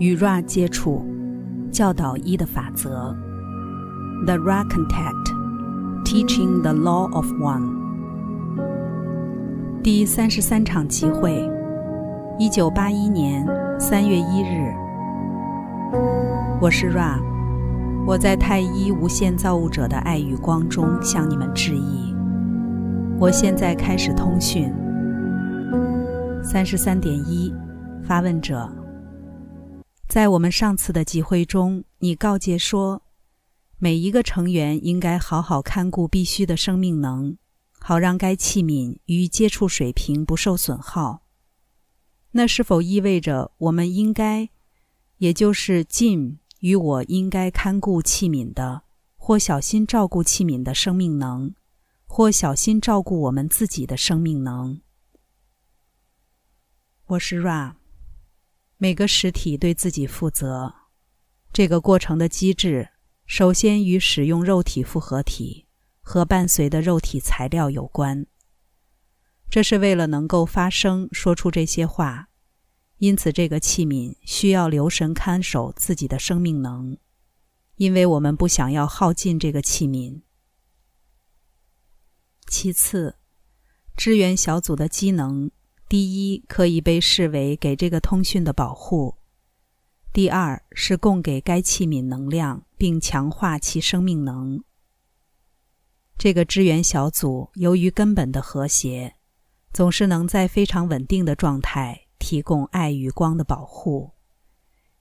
与 Ra 接触，教导一的法则。The Ra Contact, Teaching the Law of One。第三十三场集会，一九八一年三月一日。我是 Ra，我在太一无限造物者的爱与光中向你们致意。我现在开始通讯。三十三点一，发问者，在我们上次的集会中，你告诫说，每一个成员应该好好看顾必须的生命能，好让该器皿与接触水平不受损耗。那是否意味着我们应该，也就是尽与我应该看顾器皿的，或小心照顾器皿的生命能，或小心照顾我们自己的生命能？我是 Ra。每个实体对自己负责。这个过程的机制，首先与使用肉体复合体和伴随的肉体材料有关。这是为了能够发声、说出这些话，因此这个器皿需要留神看守自己的生命能，因为我们不想要耗尽这个器皿。其次，支援小组的机能。第一，可以被视为给这个通讯的保护；第二，是供给该器皿能量，并强化其生命能。这个支援小组由于根本的和谐，总是能在非常稳定的状态提供爱与光的保护，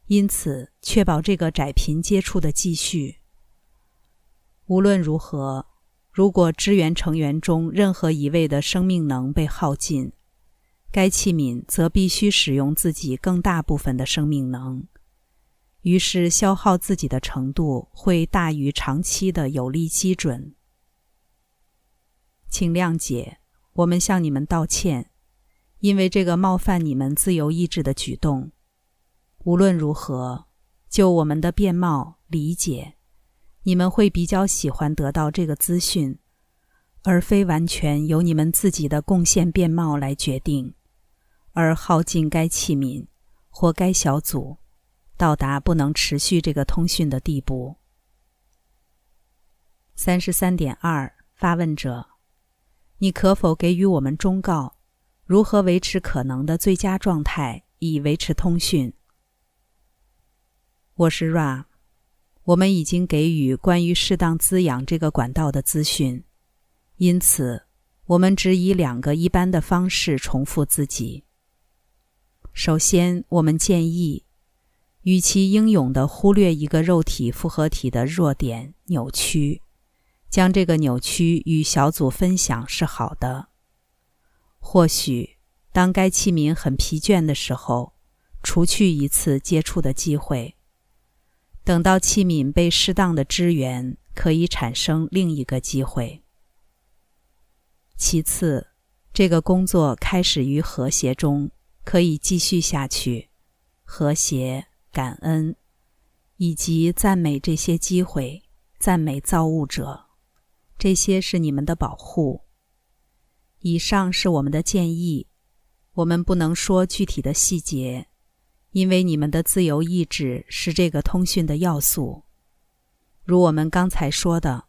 因此确保这个窄频接触的继续。无论如何，如果支援成员中任何一位的生命能被耗尽，该器皿则必须使用自己更大部分的生命能，于是消耗自己的程度会大于长期的有力基准。请谅解，我们向你们道歉，因为这个冒犯你们自由意志的举动。无论如何，就我们的面貌理解，你们会比较喜欢得到这个资讯，而非完全由你们自己的贡献面貌来决定。而耗尽该器皿或该小组，到达不能持续这个通讯的地步。三十三点二，发问者，你可否给予我们忠告，如何维持可能的最佳状态，以维持通讯？我是 Ra，我们已经给予关于适当滋养这个管道的资讯，因此我们只以两个一般的方式重复自己。首先，我们建议，与其英勇地忽略一个肉体复合体的弱点扭曲，将这个扭曲与小组分享是好的。或许，当该器皿很疲倦的时候，除去一次接触的机会，等到器皿被适当的支援，可以产生另一个机会。其次，这个工作开始于和谐中。可以继续下去，和谐、感恩，以及赞美这些机会，赞美造物者，这些是你们的保护。以上是我们的建议，我们不能说具体的细节，因为你们的自由意志是这个通讯的要素。如我们刚才说的，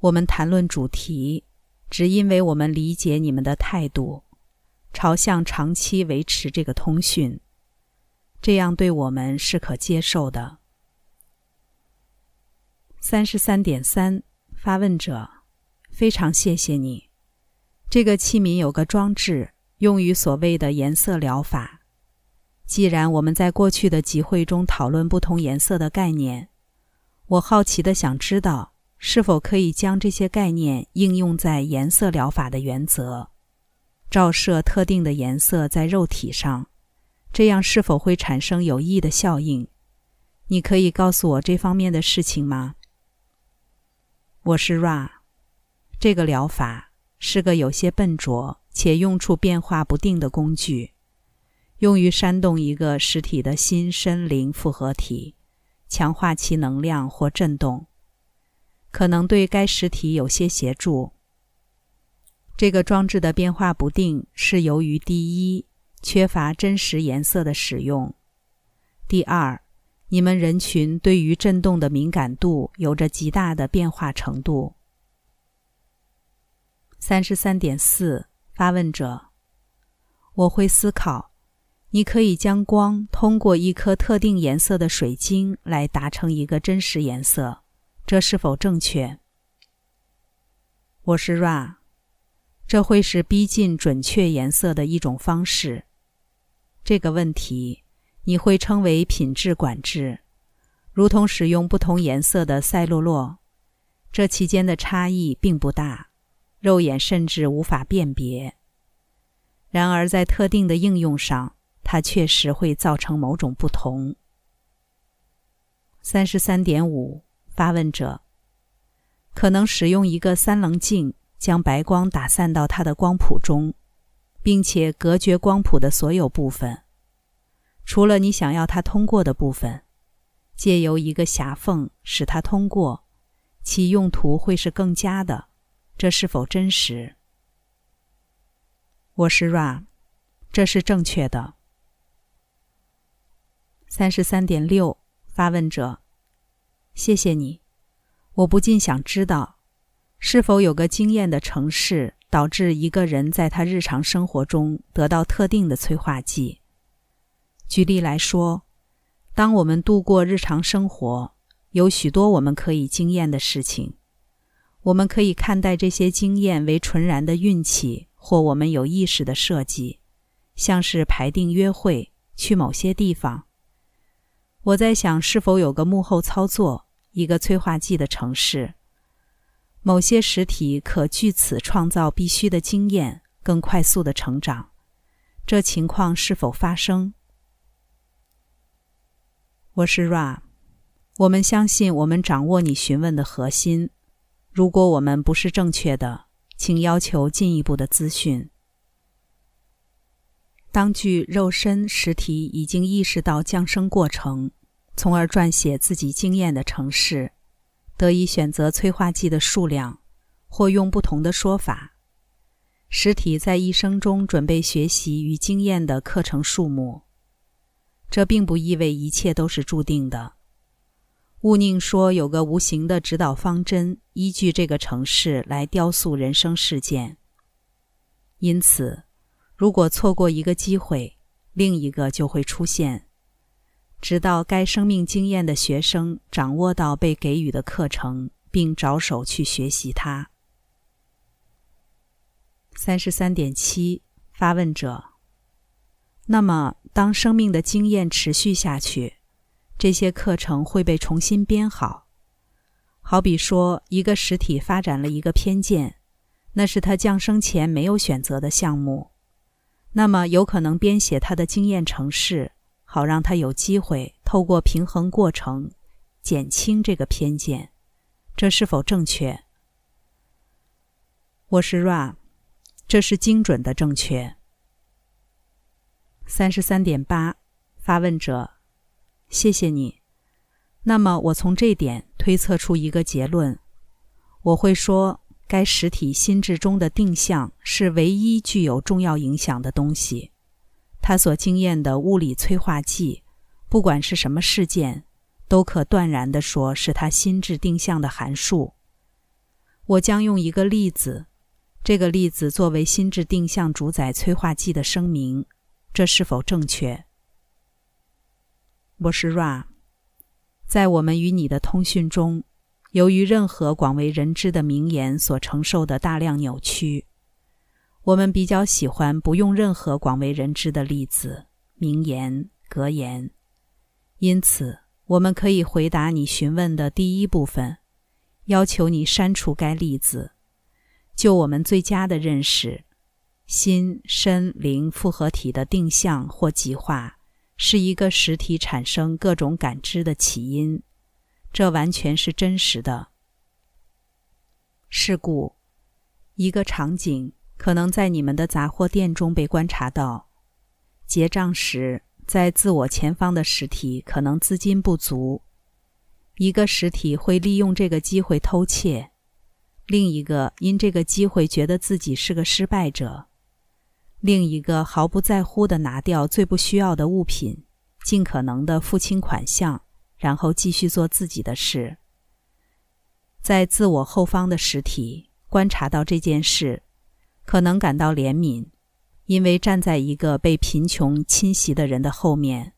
我们谈论主题，只因为我们理解你们的态度。朝向长期维持这个通讯，这样对我们是可接受的。三十三点三，发问者，非常谢谢你。这个器皿有个装置，用于所谓的颜色疗法。既然我们在过去的集会中讨论不同颜色的概念，我好奇的想知道，是否可以将这些概念应用在颜色疗法的原则。照射特定的颜色在肉体上，这样是否会产生有益的效应？你可以告诉我这方面的事情吗？我是 Ra，这个疗法是个有些笨拙且用处变化不定的工具，用于煽动一个实体的心身灵复合体，强化其能量或振动，可能对该实体有些协助。这个装置的变化不定是由于第一，缺乏真实颜色的使用；第二，你们人群对于震动的敏感度有着极大的变化程度。三十三点四，发问者：我会思考，你可以将光通过一颗特定颜色的水晶来达成一个真实颜色，这是否正确？我是 Ra，这会是逼近准确颜色的一种方式。这个问题你会称为品质管制，如同使用不同颜色的赛璐珞，这期间的差异并不大。肉眼甚至无法辨别。然而，在特定的应用上，它确实会造成某种不同。三十三点五，发问者可能使用一个三棱镜，将白光打散到它的光谱中，并且隔绝光谱的所有部分，除了你想要它通过的部分，借由一个狭缝使它通过，其用途会是更佳的。这是否真实？我是 Ra，这是正确的。三十三点六，发问者，谢谢你。我不禁想知道，是否有个经验的城市导致一个人在他日常生活中得到特定的催化剂？举例来说，当我们度过日常生活，有许多我们可以经验的事情。我们可以看待这些经验为纯然的运气，或我们有意识的设计，像是排定约会、去某些地方。我在想，是否有个幕后操作，一个催化剂的城市，某些实体可据此创造必须的经验，更快速的成长。这情况是否发生？我是 Ra，我们相信我们掌握你询问的核心。如果我们不是正确的，请要求进一步的资讯。当具肉身实体已经意识到降生过程，从而撰写自己经验的城市，得以选择催化剂的数量，或用不同的说法，实体在一生中准备学习与经验的课程数目。这并不意味一切都是注定的。勿宁说有个无形的指导方针，依据这个城市来雕塑人生事件。因此，如果错过一个机会，另一个就会出现，直到该生命经验的学生掌握到被给予的课程，并着手去学习它。三十三点七，发问者。那么，当生命的经验持续下去？这些课程会被重新编好，好比说，一个实体发展了一个偏见，那是他降生前没有选择的项目，那么有可能编写他的经验程式，好让他有机会透过平衡过程减轻这个偏见，这是否正确？我是 Ra，这是精准的正确。三十三点八，发问者。谢谢你。那么，我从这点推测出一个结论：我会说，该实体心智中的定向是唯一具有重要影响的东西。他所经验的物理催化剂，不管是什么事件，都可断然地说是他心智定向的函数。我将用一个例子，这个例子作为心智定向主宰催化剂的声明，这是否正确？我是 Ra，在我们与你的通讯中，由于任何广为人知的名言所承受的大量扭曲，我们比较喜欢不用任何广为人知的例子、名言、格言。因此，我们可以回答你询问的第一部分，要求你删除该例子。就我们最佳的认识，心、身、灵复合体的定向或极化。是一个实体产生各种感知的起因，这完全是真实的。是故，一个场景可能在你们的杂货店中被观察到：结账时，在自我前方的实体可能资金不足，一个实体会利用这个机会偷窃；另一个因这个机会觉得自己是个失败者。另一个毫不在乎地拿掉最不需要的物品，尽可能的付清款项，然后继续做自己的事。在自我后方的实体观察到这件事，可能感到怜悯，因为站在一个被贫穷侵袭的人的后面，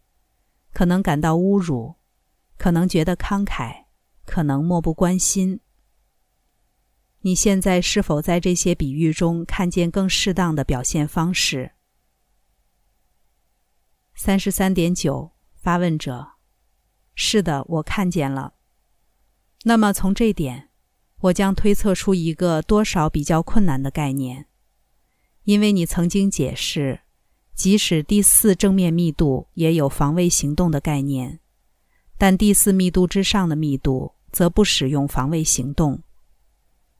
可能感到侮辱，可能觉得慷慨，可能漠不关心。你现在是否在这些比喻中看见更适当的表现方式？三十三点九，发问者：是的，我看见了。那么从这点，我将推测出一个多少比较困难的概念，因为你曾经解释，即使第四正面密度也有防卫行动的概念，但第四密度之上的密度则不使用防卫行动。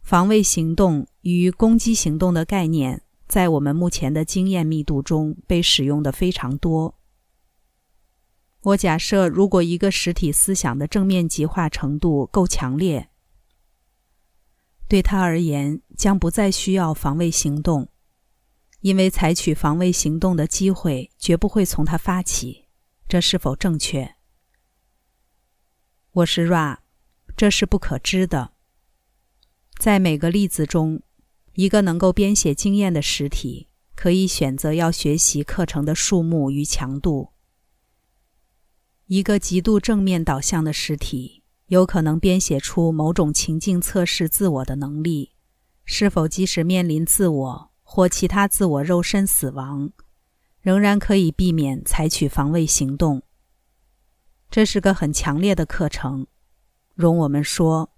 防卫行动与攻击行动的概念，在我们目前的经验密度中被使用的非常多。我假设，如果一个实体思想的正面极化程度够强烈，对他而言将不再需要防卫行动，因为采取防卫行动的机会绝不会从他发起。这是否正确？我是 Ra，这是不可知的。在每个例子中，一个能够编写经验的实体可以选择要学习课程的数目与强度。一个极度正面导向的实体有可能编写出某种情境测试自我的能力，是否即使面临自我或其他自我肉身死亡，仍然可以避免采取防卫行动。这是个很强烈的课程。容我们说。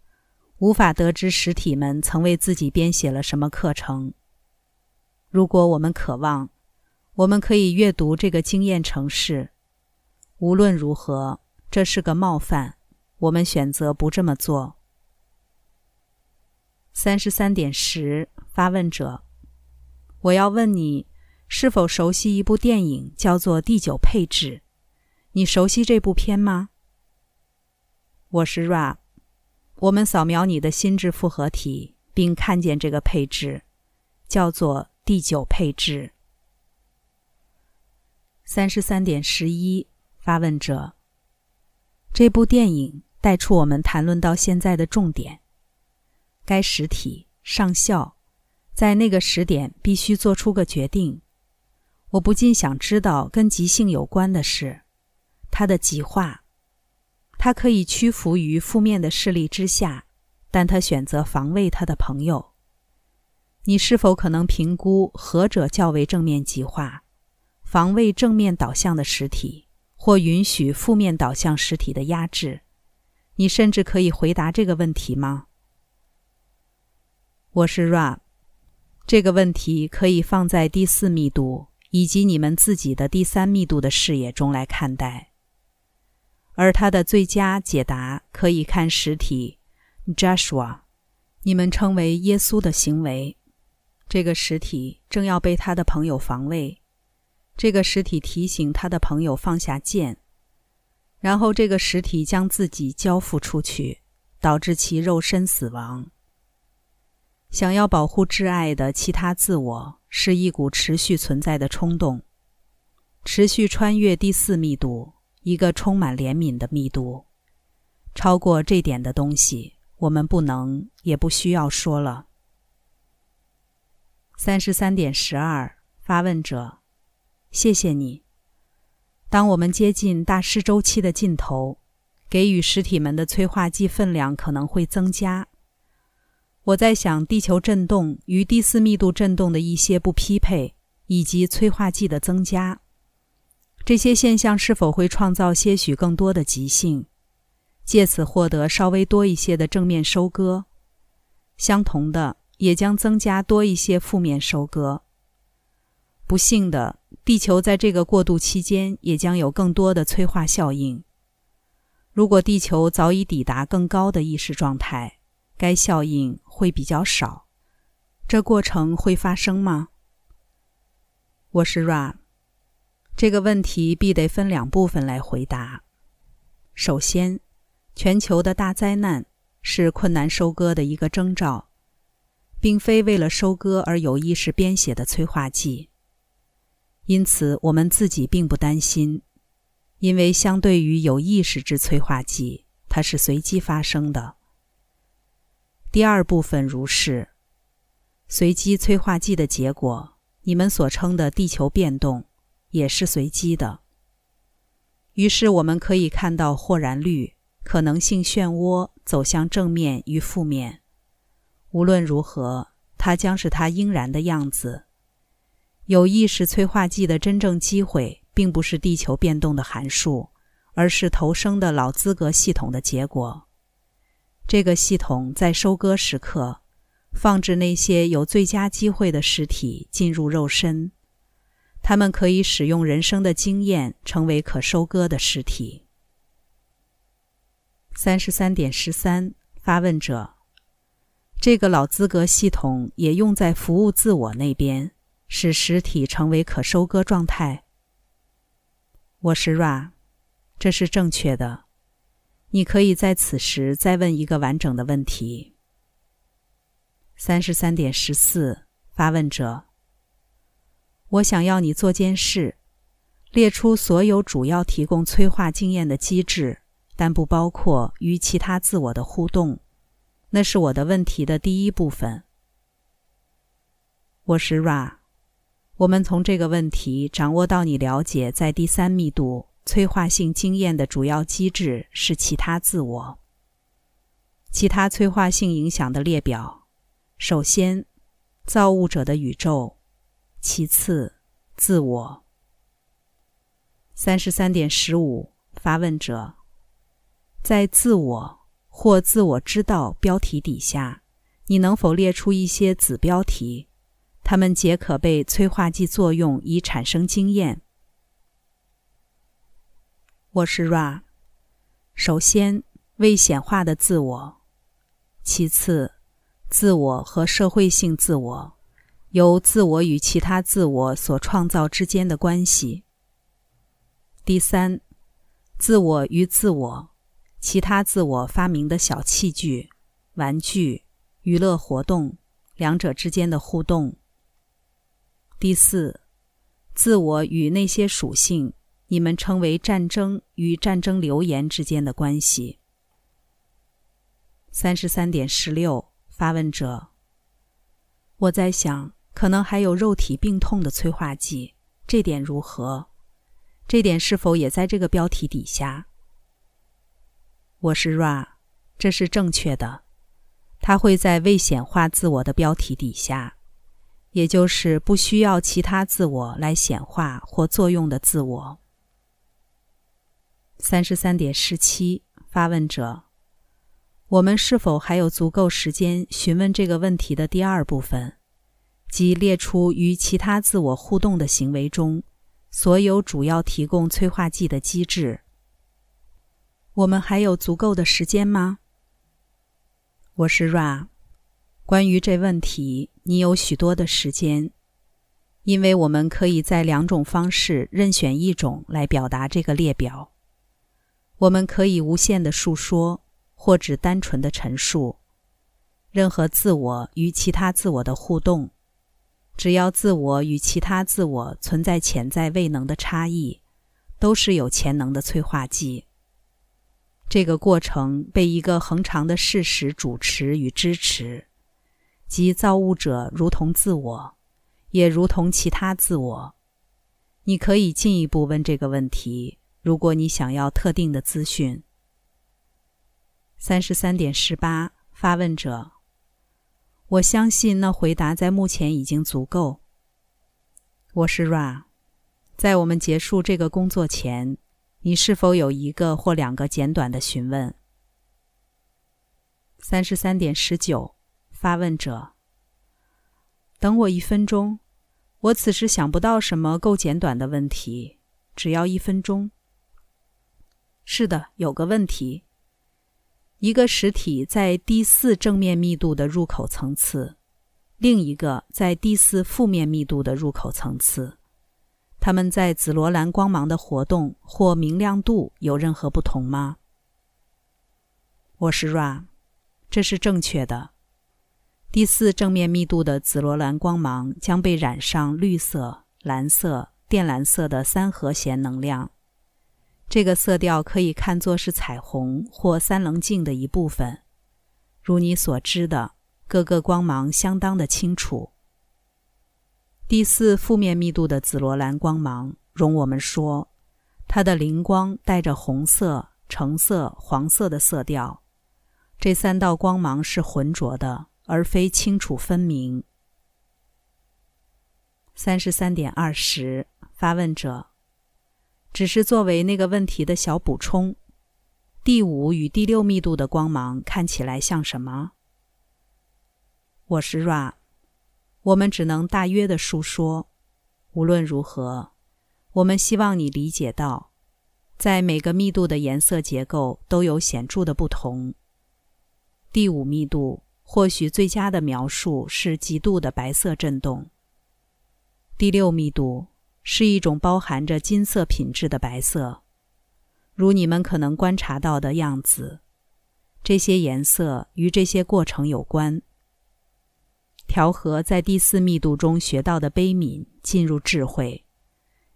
无法得知实体们曾为自己编写了什么课程。如果我们渴望，我们可以阅读这个经验城市。无论如何，这是个冒犯。我们选择不这么做。三十三点十，发问者：我要问你，是否熟悉一部电影，叫做《第九配置》？你熟悉这部片吗？我是 Ra。我们扫描你的心智复合体，并看见这个配置，叫做第九配置。三十三点十一，发问者：这部电影带出我们谈论到现在的重点。该实体上校在那个时点必须做出个决定。我不禁想知道跟即兴有关的事，他的极化。他可以屈服于负面的势力之下，但他选择防卫他的朋友。你是否可能评估何者较为正面极化？防卫正面导向的实体，或允许负面导向实体的压制？你甚至可以回答这个问题吗？我是 Ra，这个问题可以放在第四密度以及你们自己的第三密度的视野中来看待。而他的最佳解答可以看实体，Joshua，你们称为耶稣的行为。这个实体正要被他的朋友防卫，这个实体提醒他的朋友放下剑，然后这个实体将自己交付出去，导致其肉身死亡。想要保护挚爱的其他自我，是一股持续存在的冲动，持续穿越第四密度。一个充满怜悯的密度，超过这点的东西，我们不能也不需要说了。三十三点十二，发问者，谢谢你。当我们接近大师周期的尽头，给予实体们的催化剂分量可能会增加。我在想，地球振动与第四密度振动的一些不匹配，以及催化剂的增加。这些现象是否会创造些许更多的极性，借此获得稍微多一些的正面收割？相同的，也将增加多一些负面收割。不幸的，地球在这个过渡期间也将有更多的催化效应。如果地球早已抵达更高的意识状态，该效应会比较少。这过程会发生吗？我是 Ra。这个问题必得分两部分来回答。首先，全球的大灾难是困难收割的一个征兆，并非为了收割而有意识编写的催化剂。因此，我们自己并不担心。因为相对于有意识之催化剂，它是随机发生的。第二部分如是，随机催化剂的结果，你们所称的地球变动，也是随机的。于是我们可以看到豁然率、可能性漩涡走向正面与负面。无论如何，它将是它应然的样子。有意识催化剂的真正机会，并不是地球变动的函数，而是投生的老资格系统的结果。这个系统在收割时刻，放置那些有最佳机会的实体进入肉身。他们可以使用人生的经验，成为可收割的实体。三十三点十三，发问者：这个老资格系统也用在服务自我那边，使实体成为可收割状态。我是 Ra，这是正确的。你可以在此时再问一个完整的问题。三十三点十四，发问者。我想要你做件事，列出所有主要提供催化经验的机制，但不包括与其他自我的互动。那是我的问题的第一部分。我是 Ra，我们从这个问题掌握到你了解在第三密度催化性经验的主要机制是其他自我。其他催化性影响的列表：首先，造物者的宇宙。其次，自我。三十三点十五，发问者，在自我或自我知道标题底下，你能否列出一些子标题？它们皆可被催化剂作用以产生经验。我是 Ra。首先，未显化的自我；其次，自我和社会性自我。由自我与其他自我所创造之间的关系。第三，自我与自我、其他自我发明的小器具、玩具、娱乐活动两者之间的互动。第四，自我与那些属性，你们称为战争与战争流言之间的关系。三十三点十六，发问者，我在想。可能还有肉体病痛的催化剂，这点如何？这点是否也在这个标题底下？我是 Ra，这是正确的。它会在未显化自我的标题底下，也就是不需要其他自我来显化或作用的自我。三十三点十七，发问者：我们是否还有足够时间询问这个问题的第二部分？即列出与其他自我互动的行为中，所有主要提供催化剂的机制。我们还有足够的时间吗？我是 Ra。关于这问题，你有许多的时间，因为我们可以在两种方式任选一种来表达这个列表。我们可以无限的述说，或只单纯的陈述任何自我与其他自我的互动。只要自我与其他自我存在潜在未能的差异，都是有潜能的催化剂。这个过程被一个恒长的事实主持与支持，即造物者如同自我，也如同其他自我。你可以进一步问这个问题，如果你想要特定的资讯。三十三点十八，发问者。我相信那回答在目前已经足够。我是 Ra，在我们结束这个工作前，你是否有一个或两个简短的询问？三十三点十九，发问者。等我一分钟，我此时想不到什么够简短的问题，只要一分钟。是的，有个问题。一个实体在第四正面密度的入口层次，另一个在第四负面密度的入口层次，它们在紫罗兰光芒的活动或明亮度有任何不同吗？我是 Ra，这是正确的。第四正面密度的紫罗兰光芒将被染上绿色、蓝色、靛蓝色的三和弦能量。这个色调可以看作是彩虹或三棱镜的一部分。如你所知的，各个光芒相当的清楚。第四负面密度的紫罗兰光芒，容我们说，它的灵光带着红色、橙色、黄色的色调。这三道光芒是浑浊的，而非清楚分明。三十三点二十，发问者，只是作为那个问题的小补充。第五与第六密度的光芒看起来像什么？我是 Ra。我们只能大约的述说。无论如何，我们希望你理解到，在每个密度的颜色结构都有显著的不同。第五密度或许最佳的描述是极度的白色振动。第六密度是一种包含着金色品质的白色，如你们可能观察到的样子。这些颜色与这些过程有关。调和在第四密度中学到的悲悯进入智慧，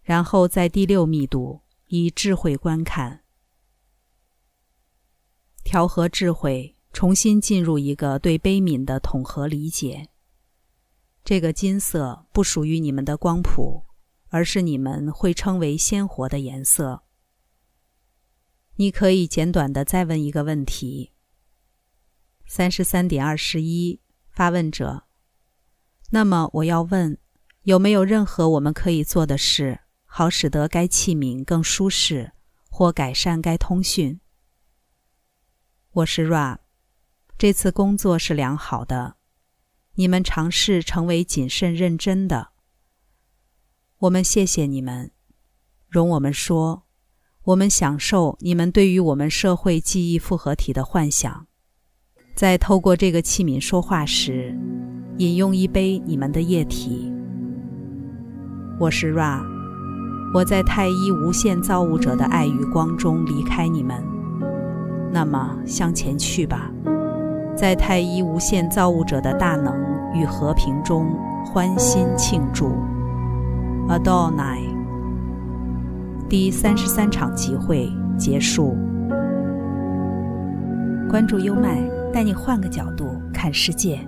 然后在第六密度以智慧观看。调和智慧，重新进入一个对悲悯的统合理解。这个金色不属于你们的光谱，而是你们会称为鲜活的颜色。你可以简短的再问一个问题。三十三点二十一，发问者。那么我要问，有没有任何我们可以做的事，好使得该器皿更舒适，或改善该通讯？我是 Ra，这次工作是良好的。你们尝试成为谨慎认真的。我们谢谢你们。容我们说，我们享受你们对于我们社会记忆复合体的幻想，在透过这个器皿说话时。饮用一杯你们的液体。我是 Ra，我在太一无限造物者的爱与光中离开你们。那么向前去吧，在太一无限造物者的大能与和平中欢欣庆祝。Adonai。第三十三场集会结束。关注优麦，带你换个角度看世界。